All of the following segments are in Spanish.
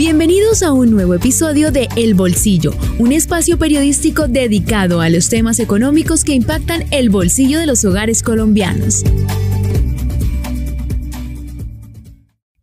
Bienvenidos a un nuevo episodio de El Bolsillo, un espacio periodístico dedicado a los temas económicos que impactan el bolsillo de los hogares colombianos.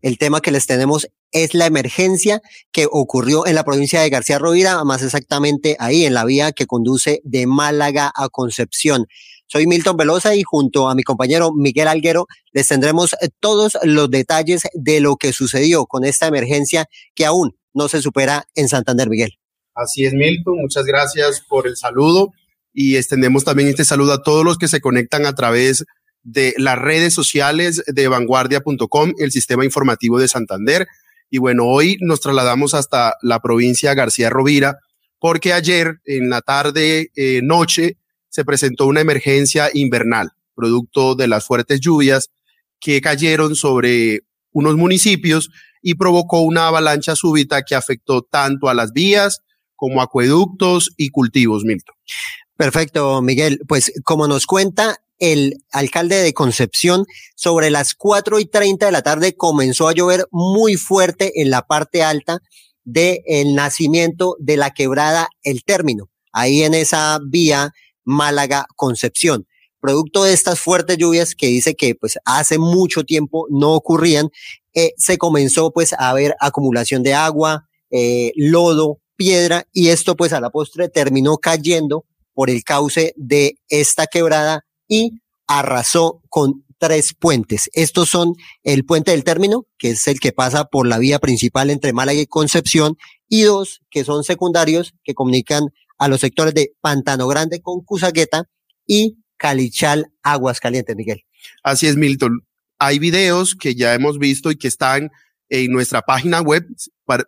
El tema que les tenemos es la emergencia que ocurrió en la provincia de García Rovira, más exactamente ahí en la vía que conduce de Málaga a Concepción. Soy Milton Velosa y junto a mi compañero Miguel Alguero les tendremos eh, todos los detalles de lo que sucedió con esta emergencia que aún no se supera en Santander, Miguel. Así es, Milton. Muchas gracias por el saludo y extendemos también este saludo a todos los que se conectan a través de las redes sociales de vanguardia.com, el sistema informativo de Santander. Y bueno, hoy nos trasladamos hasta la provincia García Rovira porque ayer en la tarde, eh, noche, se presentó una emergencia invernal, producto de las fuertes lluvias que cayeron sobre unos municipios y provocó una avalancha súbita que afectó tanto a las vías como acueductos y cultivos, Milton. Perfecto, Miguel. Pues como nos cuenta el alcalde de Concepción, sobre las cuatro y treinta de la tarde comenzó a llover muy fuerte en la parte alta del el nacimiento de la quebrada El Término. Ahí en esa vía Málaga, Concepción. Producto de estas fuertes lluvias que dice que pues hace mucho tiempo no ocurrían, eh, se comenzó pues a haber acumulación de agua, eh, lodo, piedra y esto pues a la postre terminó cayendo por el cauce de esta quebrada y arrasó con tres puentes. Estos son el puente del término, que es el que pasa por la vía principal entre Málaga y Concepción, y dos que son secundarios que comunican a los sectores de Pantano Grande con Cusagueta y Calichal Aguas Calientes, Miguel. Así es, Milton. Hay videos que ya hemos visto y que están en nuestra página web.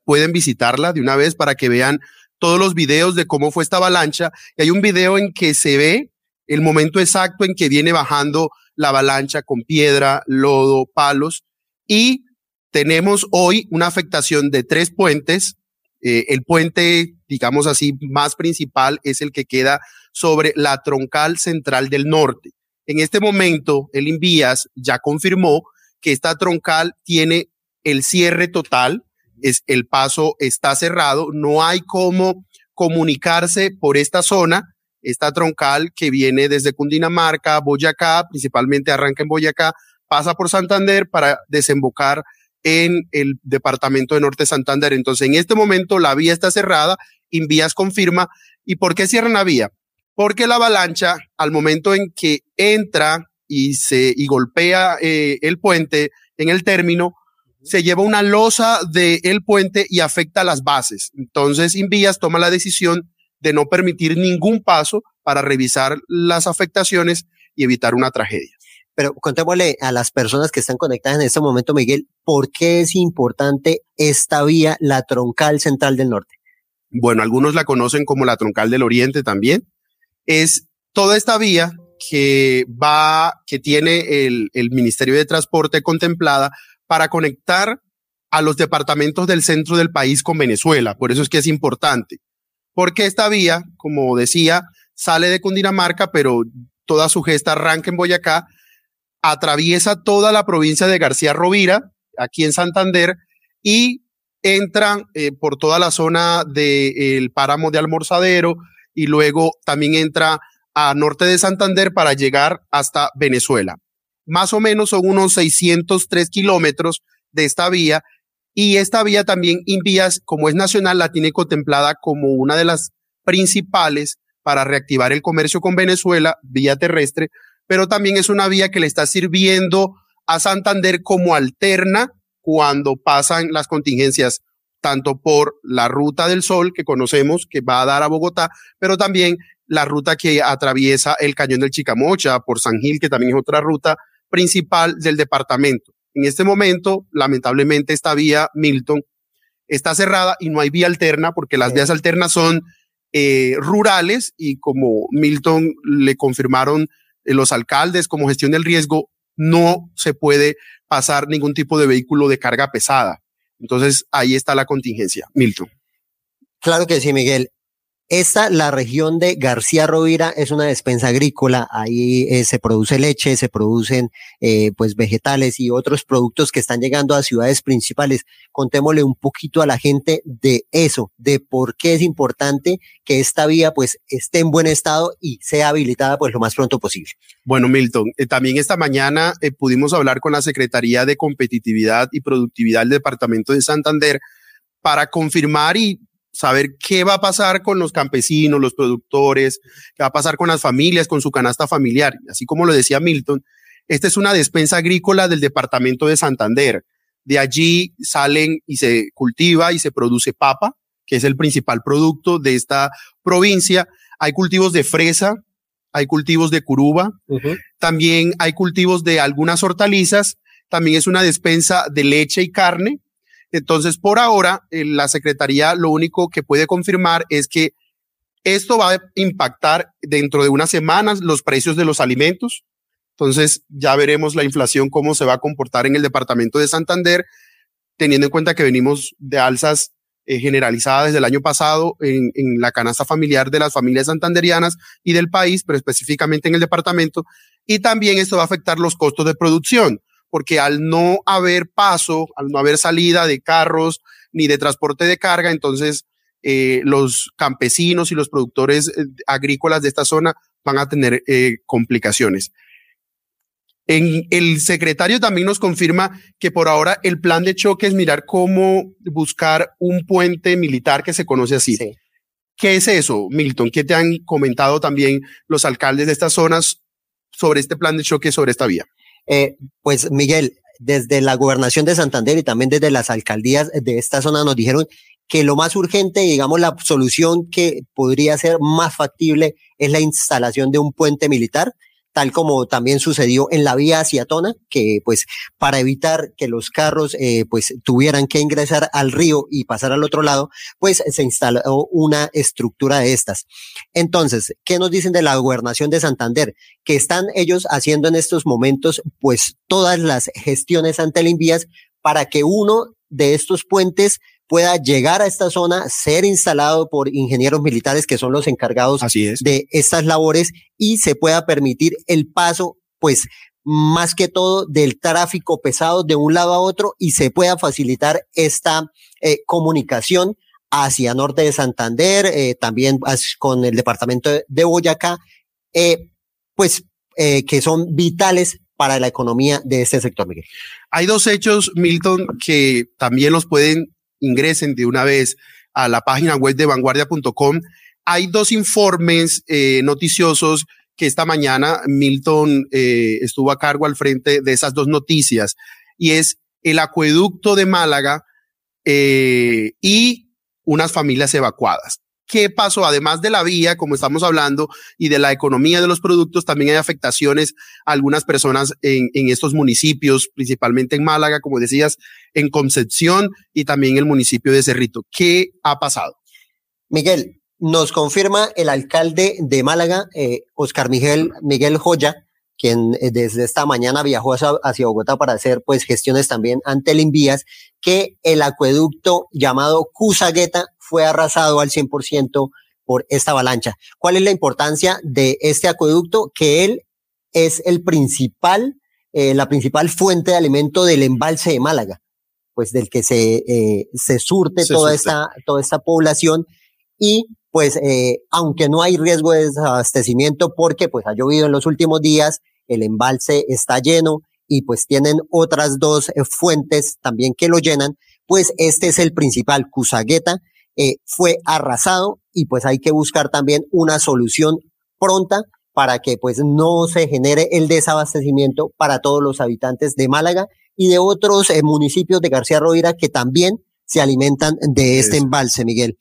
pueden visitarla de una vez para que vean todos los videos de cómo fue esta avalancha. Y hay un video en que se ve el momento exacto en que viene bajando la avalancha con piedra, lodo, palos. Y tenemos hoy una afectación de tres puentes eh, el puente, digamos así, más principal es el que queda sobre la troncal central del norte. En este momento, el Invías ya confirmó que esta troncal tiene el cierre total, es, el paso está cerrado, no hay cómo comunicarse por esta zona, esta troncal que viene desde Cundinamarca, Boyacá, principalmente arranca en Boyacá, pasa por Santander para desembocar en el departamento de Norte Santander. Entonces, en este momento la vía está cerrada, Invías confirma. ¿Y por qué cierran la vía? Porque la avalancha, al momento en que entra y se y golpea eh, el puente en el término, se lleva una losa del puente y afecta las bases. Entonces, Invías toma la decisión de no permitir ningún paso para revisar las afectaciones y evitar una tragedia. Pero contémosle a las personas que están conectadas en este momento, Miguel, ¿por qué es importante esta vía, la troncal central del norte? Bueno, algunos la conocen como la troncal del oriente también. Es toda esta vía que va, que tiene el, el Ministerio de Transporte contemplada para conectar a los departamentos del centro del país con Venezuela. Por eso es que es importante. Porque esta vía, como decía, sale de Cundinamarca, pero toda su gesta arranca en Boyacá atraviesa toda la provincia de García Rovira, aquí en Santander, y entra eh, por toda la zona del páramo de Almorzadero y luego también entra a norte de Santander para llegar hasta Venezuela. Más o menos son unos 603 kilómetros de esta vía y esta vía también Invías, como es nacional, la tiene contemplada como una de las principales para reactivar el comercio con Venezuela vía terrestre, pero también es una vía que le está sirviendo a Santander como alterna cuando pasan las contingencias, tanto por la ruta del sol que conocemos que va a dar a Bogotá, pero también la ruta que atraviesa el cañón del Chicamocha por San Gil, que también es otra ruta principal del departamento. En este momento, lamentablemente, esta vía Milton está cerrada y no hay vía alterna porque las vías alternas son eh, rurales y como Milton le confirmaron los alcaldes como gestión del riesgo, no se puede pasar ningún tipo de vehículo de carga pesada. Entonces, ahí está la contingencia. Milton. Claro que sí, Miguel. Esta, la región de García Rovira, es una despensa agrícola. Ahí eh, se produce leche, se producen eh, pues vegetales y otros productos que están llegando a ciudades principales. Contémosle un poquito a la gente de eso, de por qué es importante que esta vía pues esté en buen estado y sea habilitada pues lo más pronto posible. Bueno, Milton, eh, también esta mañana pudimos hablar con la Secretaría de Competitividad y Productividad del Departamento de Santander para confirmar y saber qué va a pasar con los campesinos, los productores, qué va a pasar con las familias, con su canasta familiar. Así como lo decía Milton, esta es una despensa agrícola del departamento de Santander. De allí salen y se cultiva y se produce papa, que es el principal producto de esta provincia. Hay cultivos de fresa, hay cultivos de curuba, también hay cultivos de algunas hortalizas, también es una despensa de leche y carne, entonces, por ahora, eh, la Secretaría lo único que puede confirmar es que esto va a impactar dentro de unas semanas los precios de los alimentos. Entonces, ya veremos la inflación, cómo se va a comportar en el departamento de Santander, teniendo en cuenta que venimos de alzas eh, generalizadas desde el año pasado en, en la canasta familiar de las familias santanderianas y del país, pero específicamente en el departamento. Y también esto va a afectar los costos de producción porque al no haber paso, al no haber salida de carros ni de transporte de carga, entonces eh, los campesinos y los productores eh, agrícolas de esta zona van a tener eh, complicaciones. En, el secretario también nos confirma que por ahora el plan de choque es mirar cómo buscar un puente militar que se conoce así. ¿Qué es eso, Milton? ¿Qué te han comentado también los alcaldes de estas zonas sobre este plan de choque, sobre esta vía? Eh, pues Miguel, desde la gobernación de Santander y también desde las alcaldías de esta zona nos dijeron que lo más urgente, digamos, la solución que podría ser más factible es la instalación de un puente militar tal como también sucedió en la vía hacia Tona, que pues para evitar que los carros eh, pues tuvieran que ingresar al río y pasar al otro lado, pues se instaló una estructura de estas. Entonces, ¿qué nos dicen de la gobernación de Santander? Que están ellos haciendo en estos momentos pues todas las gestiones ante el Invías para que uno de estos puentes pueda llegar a esta zona, ser instalado por ingenieros militares que son los encargados de estas labores y se pueda permitir el paso, pues, más que todo del tráfico pesado de un lado a otro y se pueda facilitar esta eh, comunicación hacia norte de Santander, eh, también con el departamento de Boyacá, eh, pues que son vitales para la economía de este sector, Miguel. Hay dos hechos, Milton, que también los pueden ingresen de una vez a la página web de vanguardia.com. Hay dos informes eh, noticiosos que esta mañana Milton eh, estuvo a cargo al frente de esas dos noticias y es el acueducto de Málaga eh, y unas familias evacuadas. ¿Qué pasó? Además de la vía, como estamos hablando, y de la economía de los productos, también hay afectaciones a algunas personas en, estos municipios, principalmente en Málaga, como decías, en Concepción y también el municipio de Cerrito. ¿Qué ha pasado? Miguel, nos confirma el alcalde de Málaga, eh, Oscar Miguel, Miguel Joya, quien eh, desde esta mañana viajó hacia, Bogotá para hacer pues gestiones también ante el Invías, que el acueducto llamado Cusagueta fue arrasado al 100% por esta avalancha. ¿Cuál es la importancia de este acueducto? Que él es el principal, eh, la principal fuente de alimento del embalse de Málaga, pues del que se, eh, se surte toda esta, toda esta población y pues eh, aunque no hay riesgo de desabastecimiento porque pues ha llovido en los últimos días, el embalse está lleno y pues tienen otras dos fuentes también que lo llenan, pues este es el principal, Cusagueta, eh, fue arrasado y pues hay que buscar también una solución pronta para que pues no se genere el desabastecimiento para todos los habitantes de Málaga y de otros eh, municipios de García Rovira que también se alimentan de este embalse, Miguel.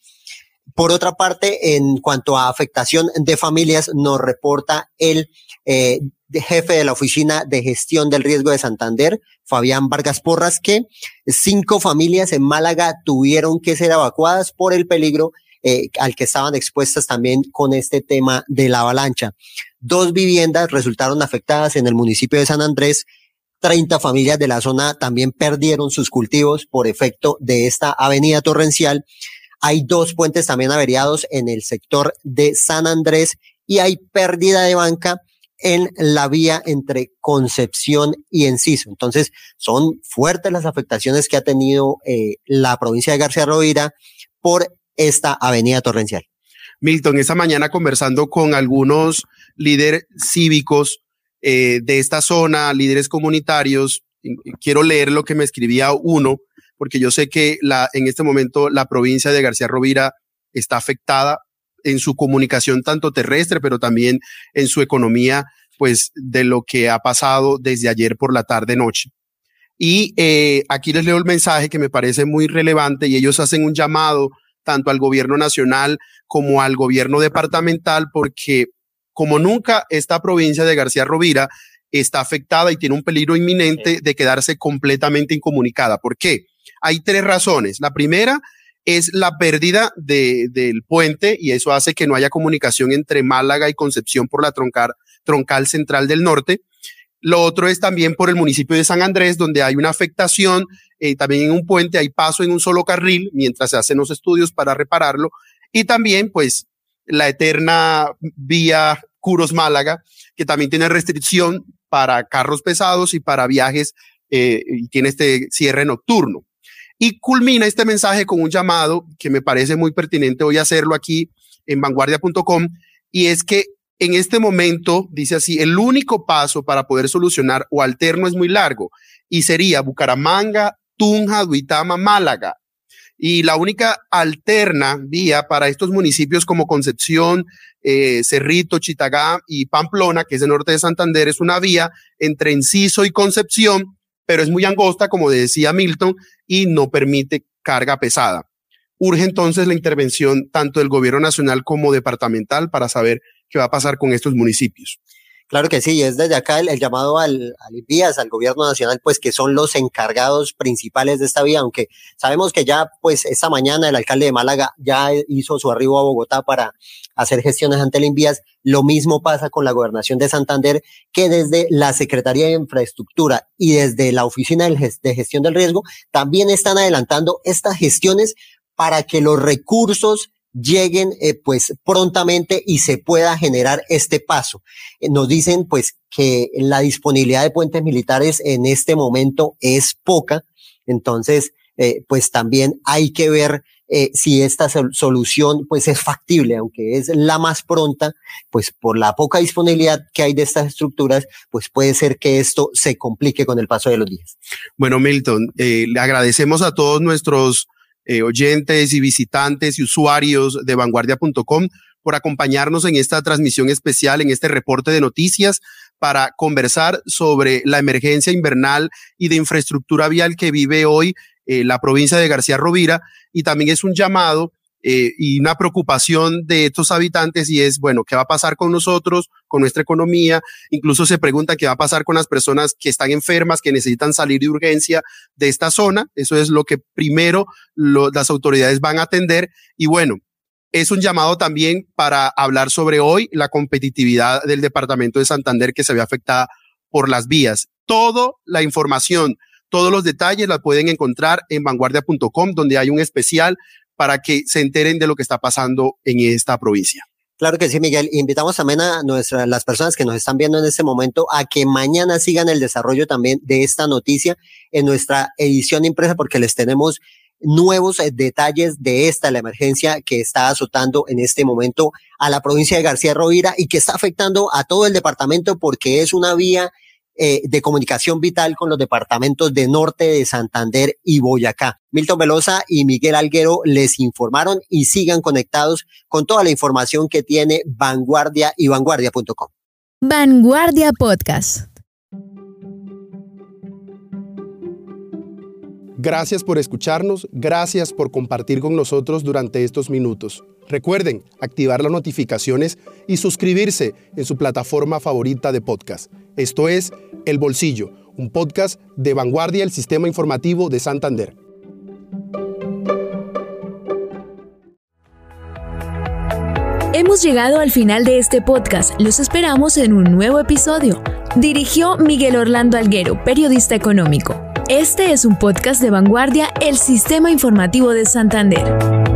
Por otra parte, en cuanto a afectación de familias, nos reporta el eh, jefe de la Oficina de Gestión del Riesgo de Santander, Fabián Vargas Porras, que cinco familias en Málaga tuvieron que ser evacuadas por el peligro eh, al que estaban expuestas también con este tema de la avalancha. Dos viviendas resultaron afectadas en el municipio de San Andrés. Treinta familias de la zona también perdieron sus cultivos por efecto de esta avenida torrencial. Hay dos puentes también averiados en el sector de San Andrés y hay pérdida de banca en la vía entre Concepción y Enciso. Entonces, son fuertes las afectaciones que ha tenido eh, la provincia de García Rovira por esta avenida torrencial. Milton, esta mañana conversando con algunos líderes cívicos eh, de esta zona, líderes comunitarios, quiero leer lo que me escribía uno, porque yo sé que la, en este momento la provincia de García Rovira está afectada en su comunicación tanto terrestre, pero también en su economía, pues de lo que ha pasado desde ayer por la tarde noche. Y eh, aquí les leo el mensaje que me parece muy relevante y ellos hacen un llamado tanto al gobierno nacional como al gobierno departamental porque como nunca esta provincia de García Rovira está afectada y tiene un peligro inminente de quedarse completamente incomunicada. ¿Por qué? Hay tres razones. La primera es la pérdida de, del puente y eso hace que no haya comunicación entre Málaga y Concepción por la troncar, troncal central del norte. Lo otro es también por el municipio de San Andrés, donde hay una afectación, eh, también en un puente hay paso en un solo carril mientras se hacen los estudios para repararlo. Y también, pues, la eterna vía Curos Málaga, que también tiene restricción para carros pesados y para viajes eh, y tiene este cierre nocturno. Y culmina este mensaje con un llamado que me parece muy pertinente hoy hacerlo aquí en vanguardia.com y es que en este momento, dice así, el único paso para poder solucionar o alterno es muy largo y sería Bucaramanga, Tunja, Duitama, Málaga. Y la única alterna vía para estos municipios como Concepción, eh, Cerrito, Chitagá y Pamplona, que es el norte de Santander, es una vía entre Enciso y Concepción, pero es muy angosta, como decía Milton, y no permite carga pesada. Urge entonces la intervención tanto del gobierno nacional como departamental para saber qué va a pasar con estos municipios. Claro que sí, es desde acá el, llamado al, al al gobierno nacional, pues que son los encargados principales de esta vía, aunque sabemos que ya, pues esta mañana el alcalde de Málaga ya hizo su arribo a Bogotá para hacer gestiones ante el INVIAS. Lo mismo pasa con la gobernación de Santander, que desde la Secretaría de Infraestructura y desde la Oficina de Gestión del Riesgo también están adelantando estas gestiones para que los recursos lleguen eh, pues prontamente y se pueda generar este paso. Eh, nos dicen pues que la disponibilidad de puentes militares en este momento es poca, entonces eh, pues también hay que ver si esta solución pues es factible, aunque es la más pronta, pues por la poca disponibilidad que hay de estas estructuras, pues puede ser que esto se complique con el paso de los días. Bueno, Milton, le agradecemos a todos nuestros eh, oyentes y visitantes y usuarios de vanguardia.com por acompañarnos en esta transmisión especial, en este reporte de noticias para conversar sobre la emergencia invernal y de infraestructura vial que vive hoy eh, la provincia de García Rovira. Y también es un llamado eh, y una preocupación de estos habitantes y es, bueno, ¿qué va a pasar con nosotros, con nuestra economía? Incluso se pregunta qué va a pasar con las personas que están enfermas, que necesitan salir de urgencia de esta zona. Eso es lo que primero las autoridades van a atender. Y bueno, es un llamado también para hablar sobre hoy la competitividad del departamento de Santander que se ve afectada por las vías. Toda la información, todos los detalles la pueden encontrar en vanguardia.com, donde hay un especial para que se enteren de lo que está pasando en esta provincia. Claro que sí, Miguel. Invitamos también a nuestras, las personas que nos están viendo en este momento a que mañana sigan el desarrollo también de esta noticia en nuestra edición impresa porque les tenemos nuevos eh, detalles de esta, la emergencia que está azotando en este momento a la provincia de García Rovira y que está afectando a todo el departamento porque es una vía eh, de comunicación vital con los departamentos de Norte, de Santander y Boyacá. Milton Velosa y Miguel Alguero les informaron y sigan conectados con toda la información que tiene Vanguardia y vanguardia.com. Vanguardia Podcast. Gracias por escucharnos, gracias por compartir con nosotros durante estos minutos. Recuerden activar las notificaciones y suscribirse en su plataforma favorita de podcast. Esto es El Bolsillo, un podcast de vanguardia del sistema informativo de Santander. Hemos llegado al final de este podcast. Los esperamos en un nuevo episodio. Dirigió Miguel Orlando Alguero, periodista económico. Este es un podcast de vanguardia, el sistema informativo de Santander.